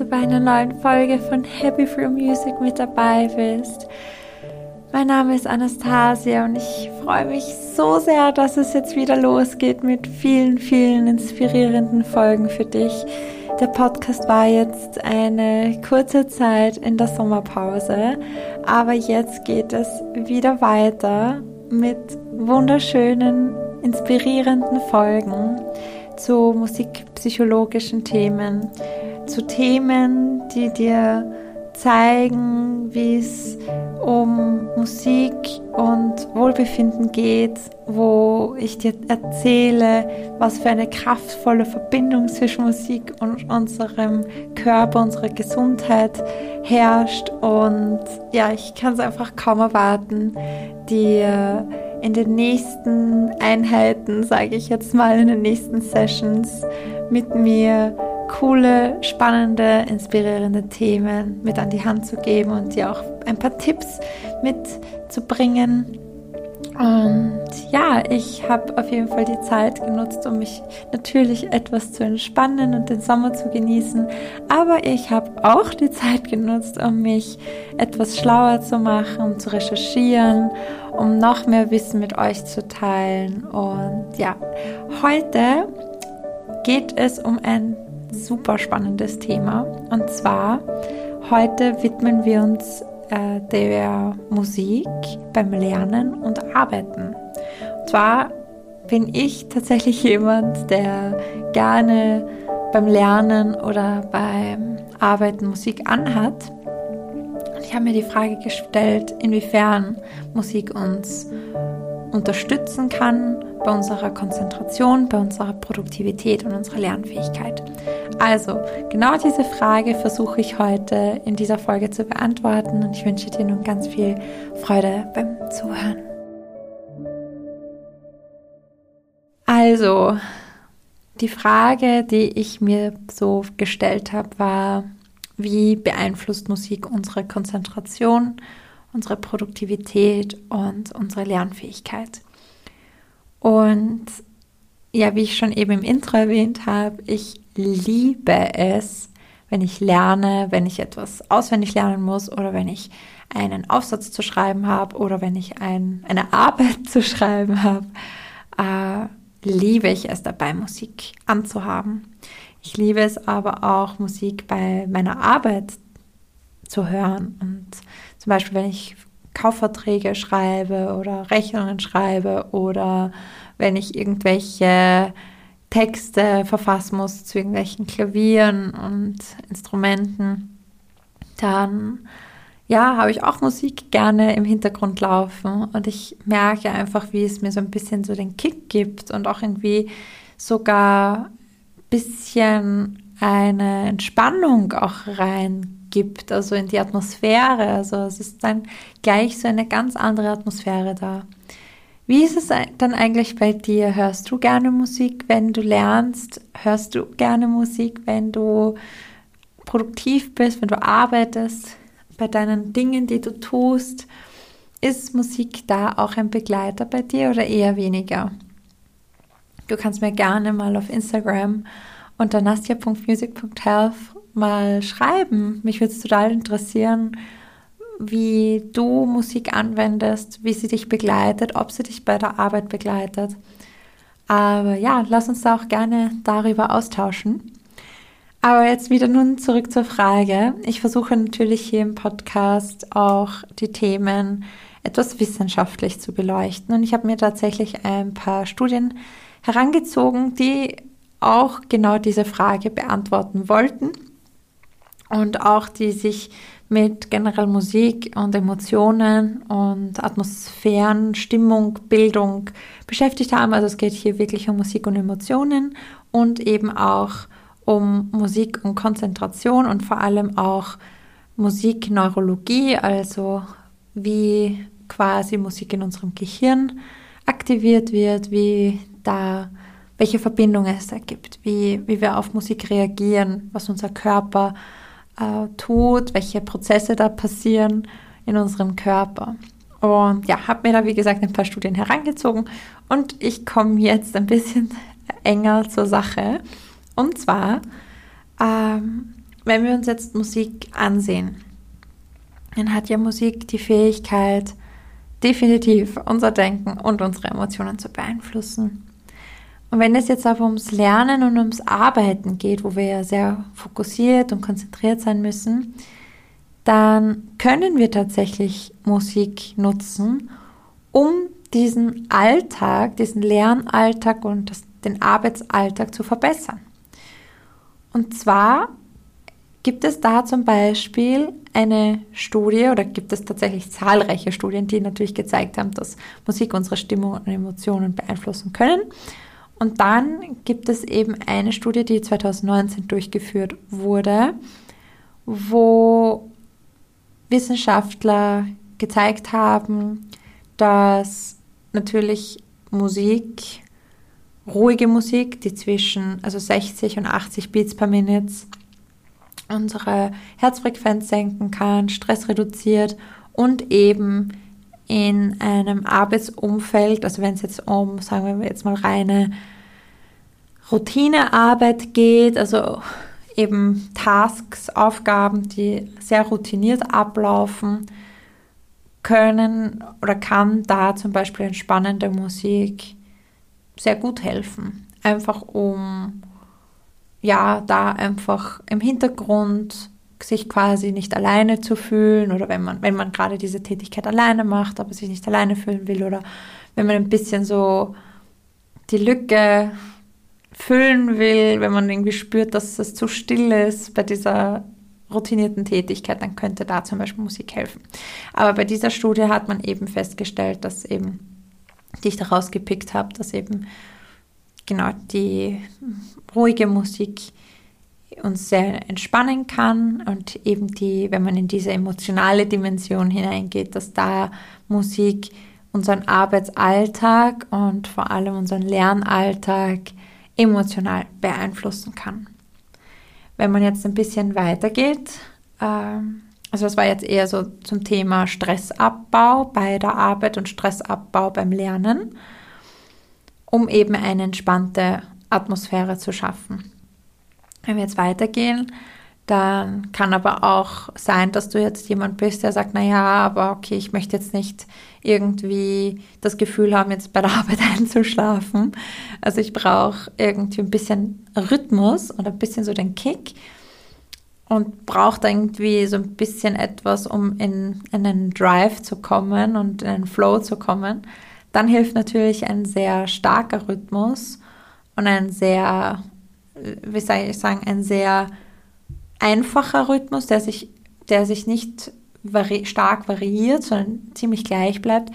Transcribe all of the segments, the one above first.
du bei einer neuen Folge von Happy Free Music mit dabei bist. Mein Name ist Anastasia und ich freue mich so sehr, dass es jetzt wieder losgeht mit vielen, vielen inspirierenden Folgen für dich. Der Podcast war jetzt eine kurze Zeit in der Sommerpause, aber jetzt geht es wieder weiter mit wunderschönen, inspirierenden Folgen zu musikpsychologischen Themen, zu Themen, die dir zeigen, wie es um Musik und Wohlbefinden geht, wo ich dir erzähle, was für eine kraftvolle Verbindung zwischen Musik und unserem Körper, unserer Gesundheit herrscht. Und ja, ich kann es einfach kaum erwarten, dir in den nächsten Einheiten, sage ich jetzt mal, in den nächsten Sessions mit mir coole, spannende, inspirierende Themen mit an die Hand zu geben und dir auch ein paar Tipps mitzubringen. Und ja, ich habe auf jeden Fall die Zeit genutzt, um mich natürlich etwas zu entspannen und den Sommer zu genießen. Aber ich habe auch die Zeit genutzt, um mich etwas schlauer zu machen, um zu recherchieren, um noch mehr Wissen mit euch zu teilen. Und ja, heute geht es um ein super spannendes Thema. Und zwar heute widmen wir uns äh, der Musik beim Lernen und Arbeiten. Und zwar bin ich tatsächlich jemand, der gerne beim Lernen oder beim Arbeiten Musik anhat. Ich habe mir die Frage gestellt, inwiefern Musik uns unterstützen kann bei unserer Konzentration, bei unserer Produktivität und unserer Lernfähigkeit. Also, genau diese Frage versuche ich heute in dieser Folge zu beantworten und ich wünsche dir nun ganz viel Freude beim Zuhören. Also, die Frage, die ich mir so gestellt habe, war, wie beeinflusst Musik unsere Konzentration, unsere Produktivität und unsere Lernfähigkeit? Und ja, wie ich schon eben im Intro erwähnt habe, ich liebe es, wenn ich lerne, wenn ich etwas auswendig lernen muss oder wenn ich einen Aufsatz zu schreiben habe oder wenn ich ein, eine Arbeit zu schreiben habe, äh, liebe ich es dabei, Musik anzuhaben. Ich liebe es aber auch, Musik bei meiner Arbeit zu hören. Und zum Beispiel, wenn ich Kaufverträge schreibe oder Rechnungen schreibe oder wenn ich irgendwelche Texte verfassen muss zu irgendwelchen Klavieren und Instrumenten, dann ja, habe ich auch Musik gerne im Hintergrund laufen und ich merke einfach, wie es mir so ein bisschen so den Kick gibt und auch irgendwie sogar ein bisschen eine Entspannung auch rein gibt, also in die Atmosphäre. Also es ist dann gleich so eine ganz andere Atmosphäre da. Wie ist es dann eigentlich bei dir? Hörst du gerne Musik, wenn du lernst? Hörst du gerne Musik, wenn du produktiv bist, wenn du arbeitest, bei deinen Dingen, die du tust? Ist Musik da auch ein Begleiter bei dir oder eher weniger? Du kannst mir gerne mal auf Instagram unter nastia.music.health mal schreiben. Mich würde es total interessieren, wie du Musik anwendest, wie sie dich begleitet, ob sie dich bei der Arbeit begleitet. Aber ja, lass uns da auch gerne darüber austauschen. Aber jetzt wieder nun zurück zur Frage. Ich versuche natürlich hier im Podcast auch die Themen etwas wissenschaftlich zu beleuchten. Und ich habe mir tatsächlich ein paar Studien herangezogen, die auch genau diese Frage beantworten wollten und auch die sich mit generell Musik und Emotionen und Atmosphären, Stimmung, Bildung beschäftigt haben. Also es geht hier wirklich um Musik und Emotionen und eben auch um Musik und Konzentration und vor allem auch Musikneurologie, also wie quasi Musik in unserem Gehirn aktiviert wird, wie da welche Verbindungen es da gibt, wie, wie wir auf Musik reagieren, was unser Körper äh, tut, welche Prozesse da passieren in unserem Körper. Und ja, habe mir da wie gesagt ein paar Studien herangezogen und ich komme jetzt ein bisschen enger zur Sache. Und zwar ähm, wenn wir uns jetzt Musik ansehen, dann hat ja Musik die Fähigkeit, definitiv unser Denken und unsere Emotionen zu beeinflussen. Und wenn es jetzt aber ums Lernen und ums Arbeiten geht, wo wir ja sehr fokussiert und konzentriert sein müssen, dann können wir tatsächlich Musik nutzen, um diesen Alltag, diesen Lernalltag und das, den Arbeitsalltag zu verbessern. Und zwar gibt es da zum Beispiel eine Studie oder gibt es tatsächlich zahlreiche Studien, die natürlich gezeigt haben, dass Musik unsere Stimmung und Emotionen beeinflussen können. Und dann gibt es eben eine Studie, die 2019 durchgeführt wurde, wo Wissenschaftler gezeigt haben, dass natürlich Musik, ruhige Musik, die zwischen also 60 und 80 Beats per Minute unsere Herzfrequenz senken kann, Stress reduziert und eben in einem Arbeitsumfeld, also wenn es jetzt um, sagen wir jetzt mal, reine Routinearbeit geht, also eben Tasks, Aufgaben, die sehr routiniert ablaufen, können oder kann da zum Beispiel entspannende Musik sehr gut helfen. Einfach um ja, da einfach im Hintergrund sich quasi nicht alleine zu fühlen oder wenn man, wenn man gerade diese Tätigkeit alleine macht, aber sich nicht alleine fühlen will oder wenn man ein bisschen so die Lücke füllen will, wenn man irgendwie spürt, dass es zu still ist bei dieser routinierten Tätigkeit, dann könnte da zum Beispiel Musik helfen. Aber bei dieser Studie hat man eben festgestellt, dass eben, die ich daraus gepickt habe, dass eben genau die ruhige Musik uns sehr entspannen kann und eben die, wenn man in diese emotionale Dimension hineingeht, dass da Musik unseren Arbeitsalltag und vor allem unseren Lernalltag emotional beeinflussen kann. Wenn man jetzt ein bisschen weitergeht, ähm, also das war jetzt eher so zum Thema Stressabbau bei der Arbeit und Stressabbau beim Lernen, um eben eine entspannte Atmosphäre zu schaffen. Wenn wir jetzt weitergehen, dann kann aber auch sein, dass du jetzt jemand bist, der sagt, naja, aber okay, ich möchte jetzt nicht irgendwie das Gefühl haben, jetzt bei der Arbeit einzuschlafen. Also ich brauche irgendwie ein bisschen Rhythmus und ein bisschen so den Kick und braucht irgendwie so ein bisschen etwas, um in, in einen Drive zu kommen und in einen Flow zu kommen. Dann hilft natürlich ein sehr starker Rhythmus und ein sehr, wie soll ich sagen, ein sehr einfacher Rhythmus, der sich, der sich nicht vari stark variiert, sondern ziemlich gleich bleibt,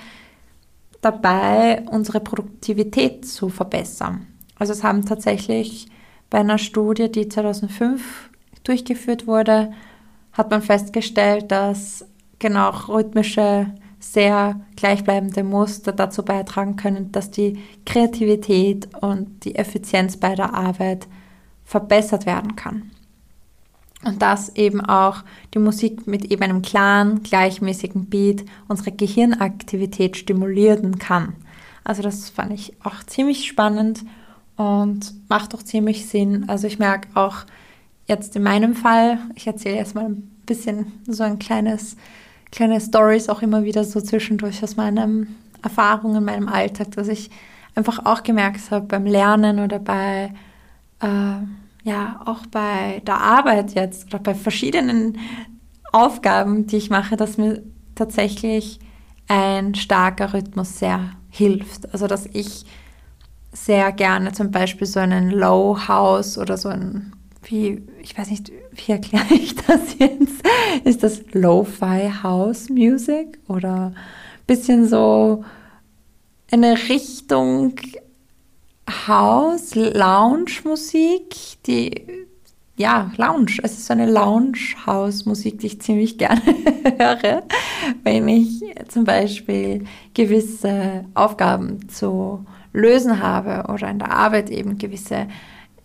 dabei unsere Produktivität zu verbessern. Also es haben tatsächlich bei einer Studie, die 2005 durchgeführt wurde, hat man festgestellt, dass genau rhythmische, sehr gleichbleibende Muster dazu beitragen können, dass die Kreativität und die Effizienz bei der Arbeit verbessert werden kann. Und dass eben auch die Musik mit eben einem klaren, gleichmäßigen Beat unsere Gehirnaktivität stimulieren kann. Also das fand ich auch ziemlich spannend und macht auch ziemlich Sinn. Also ich merke auch jetzt in meinem Fall, ich erzähle erstmal ein bisschen so ein kleines, kleine Stories auch immer wieder so zwischendurch aus meinen Erfahrungen, in meinem Alltag, dass ich einfach auch gemerkt habe beim Lernen oder bei äh, ja auch bei der Arbeit jetzt oder bei verschiedenen Aufgaben, die ich mache, dass mir tatsächlich ein starker Rhythmus sehr hilft. Also dass ich sehr gerne zum Beispiel so einen Low House oder so ein, wie, ich weiß nicht, wie erkläre ich das jetzt? Ist das Lo-Fi House Music oder bisschen so eine Richtung House, Lounge-Musik, die, ja, Lounge. Es ist so eine Lounge-House-Musik, die ich ziemlich gerne höre, wenn ich zum Beispiel gewisse Aufgaben zu lösen habe oder in der Arbeit eben gewisse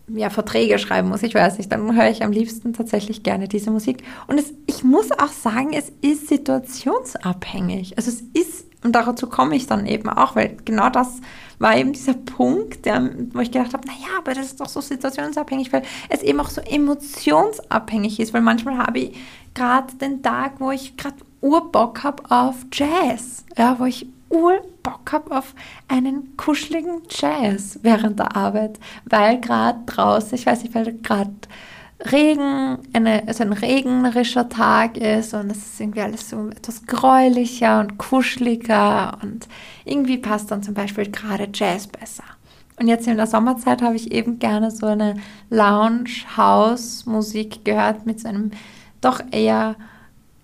ja, Verträge schreiben muss. Ich weiß nicht, dann höre ich am liebsten tatsächlich gerne diese Musik. Und es, ich muss auch sagen, es ist situationsabhängig. Also es ist Und dazu komme ich dann eben auch, weil genau das war eben dieser Punkt, der, wo ich gedacht habe, naja, aber das ist doch so situationsabhängig, weil es eben auch so emotionsabhängig ist, weil manchmal habe ich gerade den Tag, wo ich gerade Urbock habe auf Jazz, ja, wo ich Urbock habe auf einen kuscheligen Jazz während der Arbeit, weil gerade draußen, ich weiß nicht, weil gerade Regen, eine, also ein regnerischer Tag ist und es ist irgendwie alles so etwas gräulicher und kuscheliger und irgendwie passt dann zum Beispiel gerade Jazz besser. Und jetzt in der Sommerzeit habe ich eben gerne so eine Lounge-House-Musik gehört mit so einem doch eher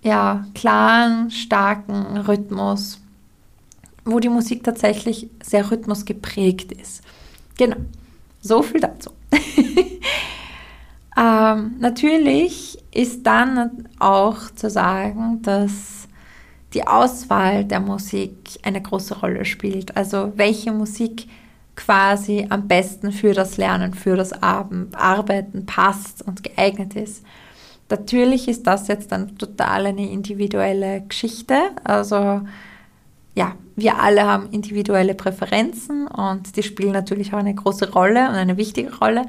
ja, klaren, starken Rhythmus, wo die Musik tatsächlich sehr rhythmusgeprägt ist. Genau, so viel dazu. ähm, natürlich ist dann auch zu sagen, dass die Auswahl der Musik eine große Rolle spielt. Also welche Musik quasi am besten für das Lernen, für das Arbeiten passt und geeignet ist. Natürlich ist das jetzt dann total eine individuelle Geschichte. Also ja, wir alle haben individuelle Präferenzen und die spielen natürlich auch eine große Rolle und eine wichtige Rolle.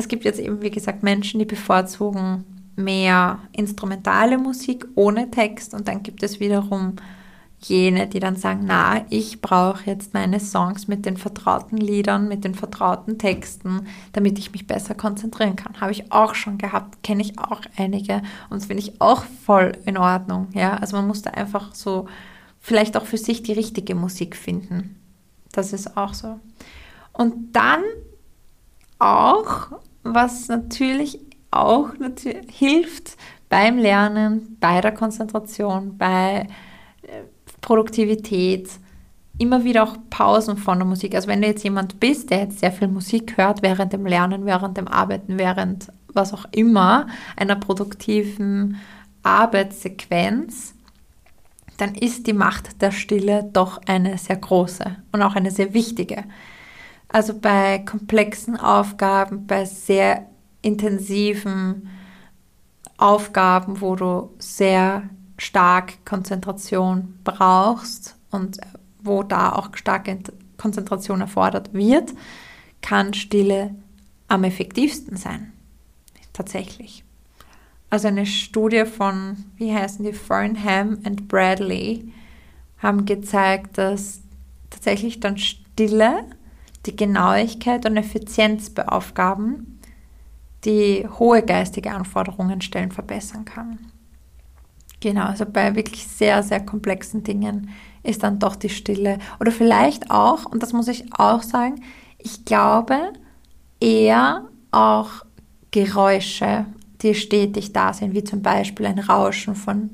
Es gibt jetzt eben, wie gesagt, Menschen, die bevorzugen mehr instrumentale Musik ohne Text und dann gibt es wiederum jene, die dann sagen, na, ich brauche jetzt meine Songs mit den vertrauten Liedern, mit den vertrauten Texten, damit ich mich besser konzentrieren kann. Habe ich auch schon gehabt, kenne ich auch einige und das finde ich auch voll in Ordnung. Ja, also man muss da einfach so vielleicht auch für sich die richtige Musik finden. Das ist auch so. Und dann auch, was natürlich auch natürlich hilft beim Lernen, bei der Konzentration, bei äh, Produktivität, immer wieder auch Pausen von der Musik. Also wenn du jetzt jemand bist, der jetzt sehr viel Musik hört während dem Lernen, während dem Arbeiten, während was auch immer, einer produktiven Arbeitssequenz, dann ist die Macht der Stille doch eine sehr große und auch eine sehr wichtige. Also bei komplexen Aufgaben, bei sehr intensiven Aufgaben, wo du sehr stark Konzentration brauchst und wo da auch starke Konzentration erfordert wird, kann Stille am effektivsten sein. Tatsächlich. Also eine Studie von, wie heißen die, Fernham and Bradley, haben gezeigt, dass tatsächlich dann Stille die Genauigkeit und Effizienz bei Aufgaben, die hohe geistige Anforderungen stellen, verbessern kann. Genau, also bei wirklich sehr, sehr komplexen Dingen ist dann doch die Stille. Oder vielleicht auch, und das muss ich auch sagen, ich glaube eher auch Geräusche, die stetig da sind, wie zum Beispiel ein Rauschen von,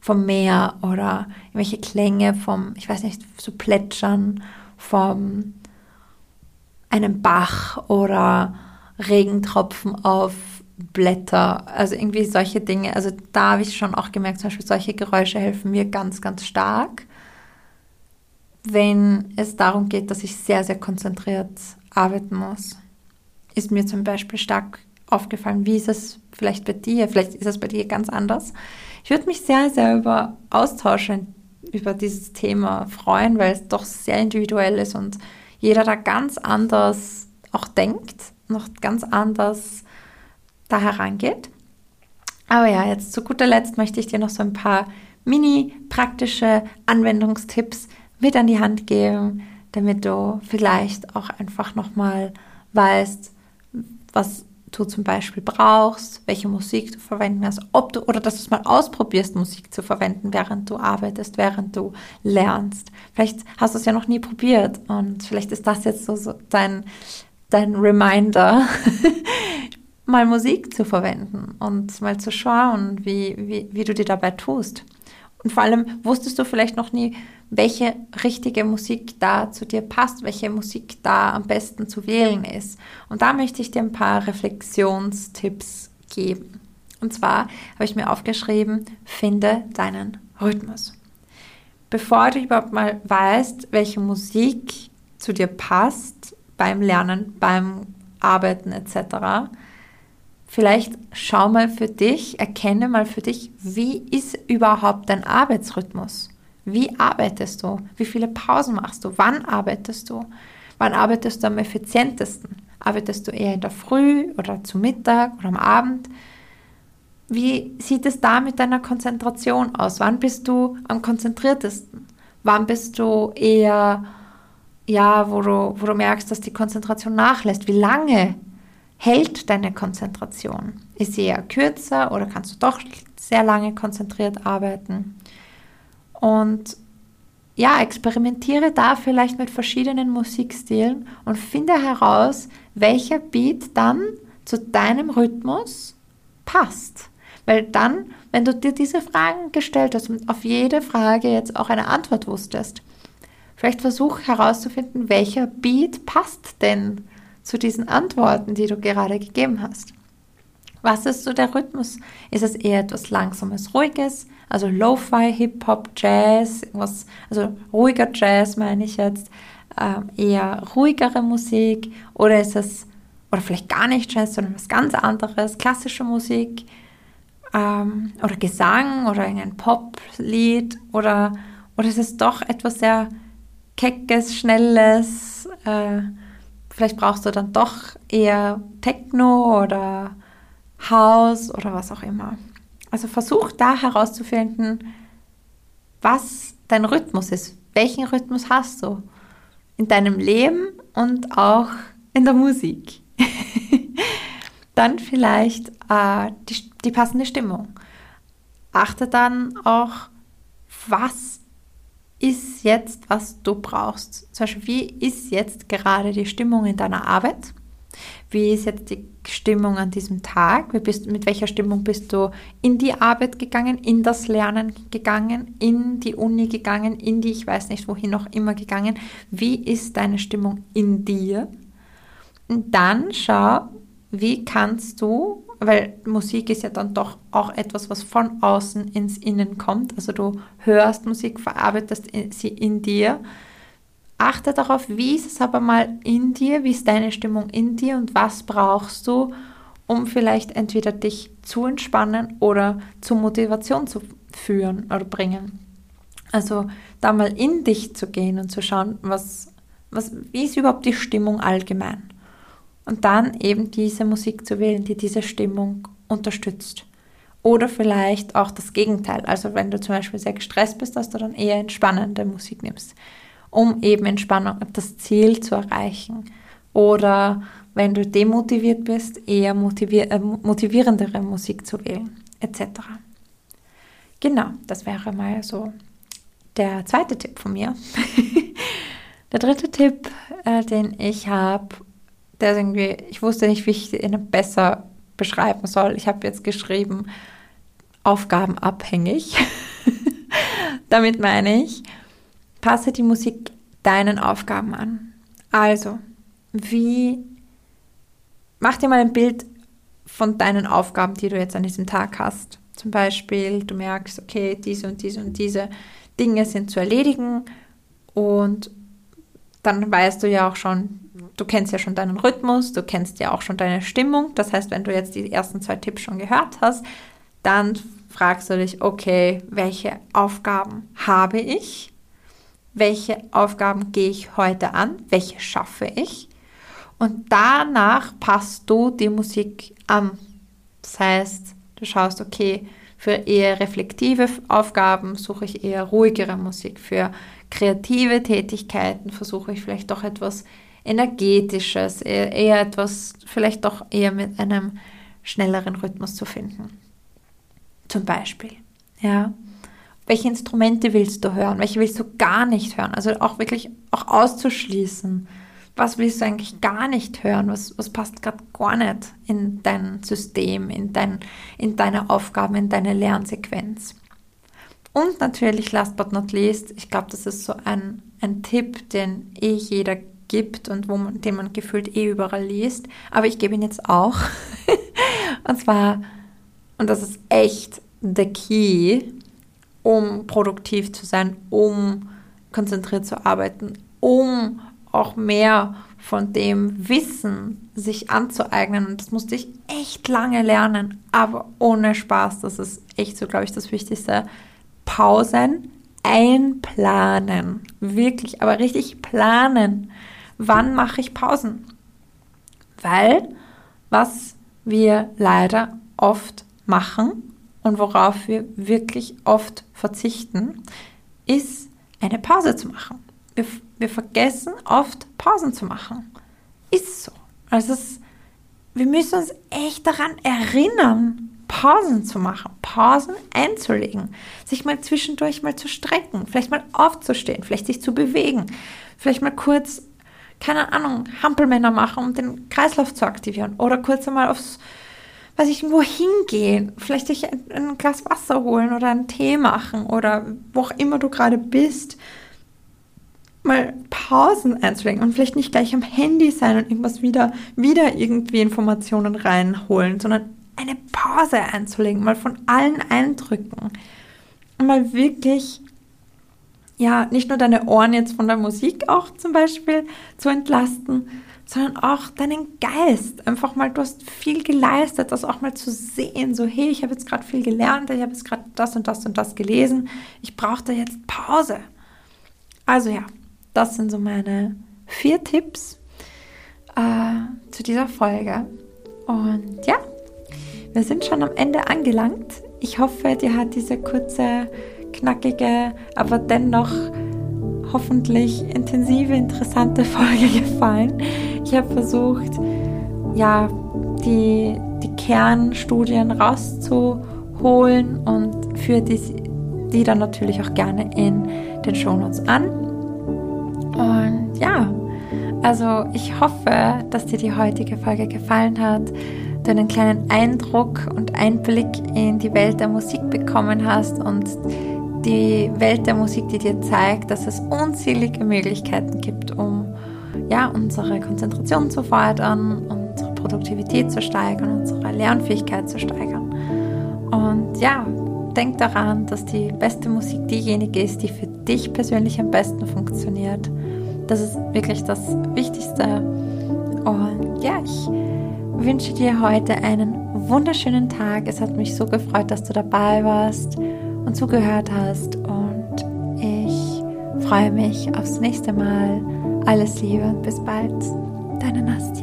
vom Meer oder irgendwelche Klänge vom, ich weiß nicht, so Plätschern vom einem Bach oder Regentropfen auf Blätter, also irgendwie solche Dinge. Also da habe ich schon auch gemerkt, zum Beispiel solche Geräusche helfen mir ganz, ganz stark, wenn es darum geht, dass ich sehr, sehr konzentriert arbeiten muss. Ist mir zum Beispiel stark aufgefallen. Wie ist es vielleicht bei dir? Vielleicht ist es bei dir ganz anders. Ich würde mich sehr, sehr über Austauschen über dieses Thema freuen, weil es doch sehr individuell ist und jeder da ganz anders auch denkt, noch ganz anders da herangeht. Aber ja, jetzt zu guter Letzt möchte ich dir noch so ein paar mini praktische Anwendungstipps mit an die Hand geben, damit du vielleicht auch einfach nochmal weißt, was du zum Beispiel brauchst, welche Musik du verwenden hast, ob du oder dass du es mal ausprobierst, Musik zu verwenden, während du arbeitest, während du lernst. Vielleicht hast du es ja noch nie probiert und vielleicht ist das jetzt so, so dein, dein Reminder, mal Musik zu verwenden und mal zu schauen, wie, wie, wie du dir dabei tust. Und vor allem wusstest du vielleicht noch nie, welche richtige Musik da zu dir passt, welche Musik da am besten zu wählen ist. Und da möchte ich dir ein paar Reflexionstipps geben. Und zwar habe ich mir aufgeschrieben, finde deinen Rhythmus. Bevor du überhaupt mal weißt, welche Musik zu dir passt beim Lernen, beim Arbeiten etc., Vielleicht schau mal für dich, erkenne mal für dich, wie ist überhaupt dein Arbeitsrhythmus? Wie arbeitest du? Wie viele Pausen machst du? Wann arbeitest du? Wann arbeitest du am effizientesten? Arbeitest du eher in der Früh oder zu Mittag oder am Abend? Wie sieht es da mit deiner Konzentration aus? Wann bist du am konzentriertesten? Wann bist du eher, ja, wo du, wo du merkst, dass die Konzentration nachlässt? Wie lange hält deine Konzentration? Ist sie eher kürzer oder kannst du doch sehr lange konzentriert arbeiten? Und ja, experimentiere da vielleicht mit verschiedenen Musikstilen und finde heraus, welcher Beat dann zu deinem Rhythmus passt. Weil dann, wenn du dir diese Fragen gestellt hast und auf jede Frage jetzt auch eine Antwort wusstest, vielleicht versuch herauszufinden, welcher Beat passt denn zu diesen Antworten, die du gerade gegeben hast. Was ist so der Rhythmus? Ist es eher etwas Langsames, Ruhiges? Also Lo-Fi, Hip-Hop, Jazz, was, also ruhiger Jazz meine ich jetzt, ähm, eher ruhigere Musik? Oder ist es, oder vielleicht gar nicht Jazz, sondern was ganz anderes, klassische Musik? Ähm, oder Gesang oder ein Pop-Lied? Oder, oder ist es doch etwas sehr Keckes, Schnelles? Äh, vielleicht brauchst du dann doch eher Techno oder Haus oder was auch immer. Also versuch da herauszufinden, was dein Rhythmus ist. Welchen Rhythmus hast du in deinem Leben und auch in der Musik? dann vielleicht äh, die, die passende Stimmung. Achte dann auch, was ist jetzt, was du brauchst. Zum Beispiel, wie ist jetzt gerade die Stimmung in deiner Arbeit? Wie ist jetzt die Stimmung an diesem Tag? Bist, mit welcher Stimmung bist du in die Arbeit gegangen, in das Lernen gegangen, in die Uni gegangen, in die, ich weiß nicht wohin noch immer gegangen? Wie ist deine Stimmung in dir? Und dann schau, wie kannst du, weil Musik ist ja dann doch auch etwas, was von außen ins Innen kommt. Also du hörst Musik, verarbeitest sie in dir achte darauf, wie ist es aber mal in dir, wie ist deine Stimmung in dir und was brauchst du, um vielleicht entweder dich zu entspannen oder zur Motivation zu führen oder bringen. Also da mal in dich zu gehen und zu schauen, was, was, wie ist überhaupt die Stimmung allgemein. Und dann eben diese Musik zu wählen, die diese Stimmung unterstützt. Oder vielleicht auch das Gegenteil. Also wenn du zum Beispiel sehr gestresst bist, dass du dann eher entspannende Musik nimmst um eben Entspannung, das Ziel zu erreichen. Oder wenn du demotiviert bist, eher motivier äh, motivierendere Musik zu wählen, etc. Genau, das wäre mal so der zweite Tipp von mir. der dritte Tipp, äh, den ich habe, der ist irgendwie, ich wusste nicht, wie ich ihn besser beschreiben soll. Ich habe jetzt geschrieben, aufgabenabhängig. Damit meine ich, passe die Musik deinen Aufgaben an. Also, wie, mach dir mal ein Bild von deinen Aufgaben, die du jetzt an diesem Tag hast. Zum Beispiel, du merkst, okay, diese und diese und diese Dinge sind zu erledigen und dann weißt du ja auch schon, du kennst ja schon deinen Rhythmus, du kennst ja auch schon deine Stimmung. Das heißt, wenn du jetzt die ersten zwei Tipps schon gehört hast, dann fragst du dich, okay, welche Aufgaben habe ich? welche Aufgaben gehe ich heute an, welche schaffe ich. Und danach passt du die Musik an. Das heißt, du schaust, okay, für eher reflektive Aufgaben suche ich eher ruhigere Musik. Für kreative Tätigkeiten versuche ich vielleicht doch etwas Energetisches, eher, eher etwas, vielleicht doch eher mit einem schnelleren Rhythmus zu finden. Zum Beispiel. Ja welche Instrumente willst du hören, welche willst du gar nicht hören. Also auch wirklich auch auszuschließen. Was willst du eigentlich gar nicht hören? Was, was passt gerade gar nicht in dein System, in, dein, in deine Aufgaben, in deine Lernsequenz? Und natürlich, last but not least, ich glaube, das ist so ein, ein Tipp, den eh jeder gibt und wo man, den man gefühlt eh überall liest. Aber ich gebe ihn jetzt auch. und zwar, und das ist echt the key, um produktiv zu sein, um konzentriert zu arbeiten, um auch mehr von dem Wissen sich anzueignen. Und das musste ich echt lange lernen, aber ohne Spaß. Das ist echt so, glaube ich, das Wichtigste. Pausen, einplanen. Wirklich, aber richtig planen. Wann mache ich Pausen? Weil was wir leider oft machen und worauf wir wirklich oft verzichten, ist eine Pause zu machen. Wir, wir vergessen oft Pausen zu machen. Ist so. Also es, wir müssen uns echt daran erinnern, Pausen zu machen, Pausen einzulegen, sich mal zwischendurch mal zu strecken, vielleicht mal aufzustehen, vielleicht sich zu bewegen, vielleicht mal kurz, keine Ahnung, Hampelmänner machen, um den Kreislauf zu aktivieren oder kurz einmal aufs, weiß ich, irgendwo hingehen, vielleicht sich ein, ein Glas Wasser holen oder einen Tee machen oder wo auch immer du gerade bist. Mal Pausen einzulegen und vielleicht nicht gleich am Handy sein und irgendwas wieder, wieder irgendwie Informationen reinholen, sondern eine Pause einzulegen, mal von allen Eindrücken. Mal wirklich, ja, nicht nur deine Ohren jetzt von der Musik auch zum Beispiel zu entlasten, sondern auch deinen Geist. Einfach mal, du hast viel geleistet, das auch mal zu sehen. So, hey, ich habe jetzt gerade viel gelernt, ich habe jetzt gerade das und das und das gelesen. Ich brauche da jetzt Pause. Also ja, das sind so meine vier Tipps äh, zu dieser Folge. Und ja, wir sind schon am Ende angelangt. Ich hoffe, dir hat diese kurze, knackige, aber dennoch hoffentlich intensive, interessante Folge gefallen. Ich habe versucht, ja, die, die Kernstudien rauszuholen und für die, die dann natürlich auch gerne in den Shownotes an. Und ja, also ich hoffe, dass dir die heutige Folge gefallen hat du einen kleinen Eindruck und Einblick in die Welt der Musik bekommen hast und die Welt der Musik, die dir zeigt, dass es unzählige Möglichkeiten gibt, um ja, unsere Konzentration zu fördern, unsere Produktivität zu steigern, unsere Lernfähigkeit zu steigern. Und ja, denk daran, dass die beste Musik diejenige ist, die für dich persönlich am besten funktioniert. Das ist wirklich das Wichtigste. Und ja, ich wünsche dir heute einen wunderschönen Tag. Es hat mich so gefreut, dass du dabei warst und zugehört hast. Und ich freue mich aufs nächste Mal. Alles Liebe und bis bald. Deine Nastja.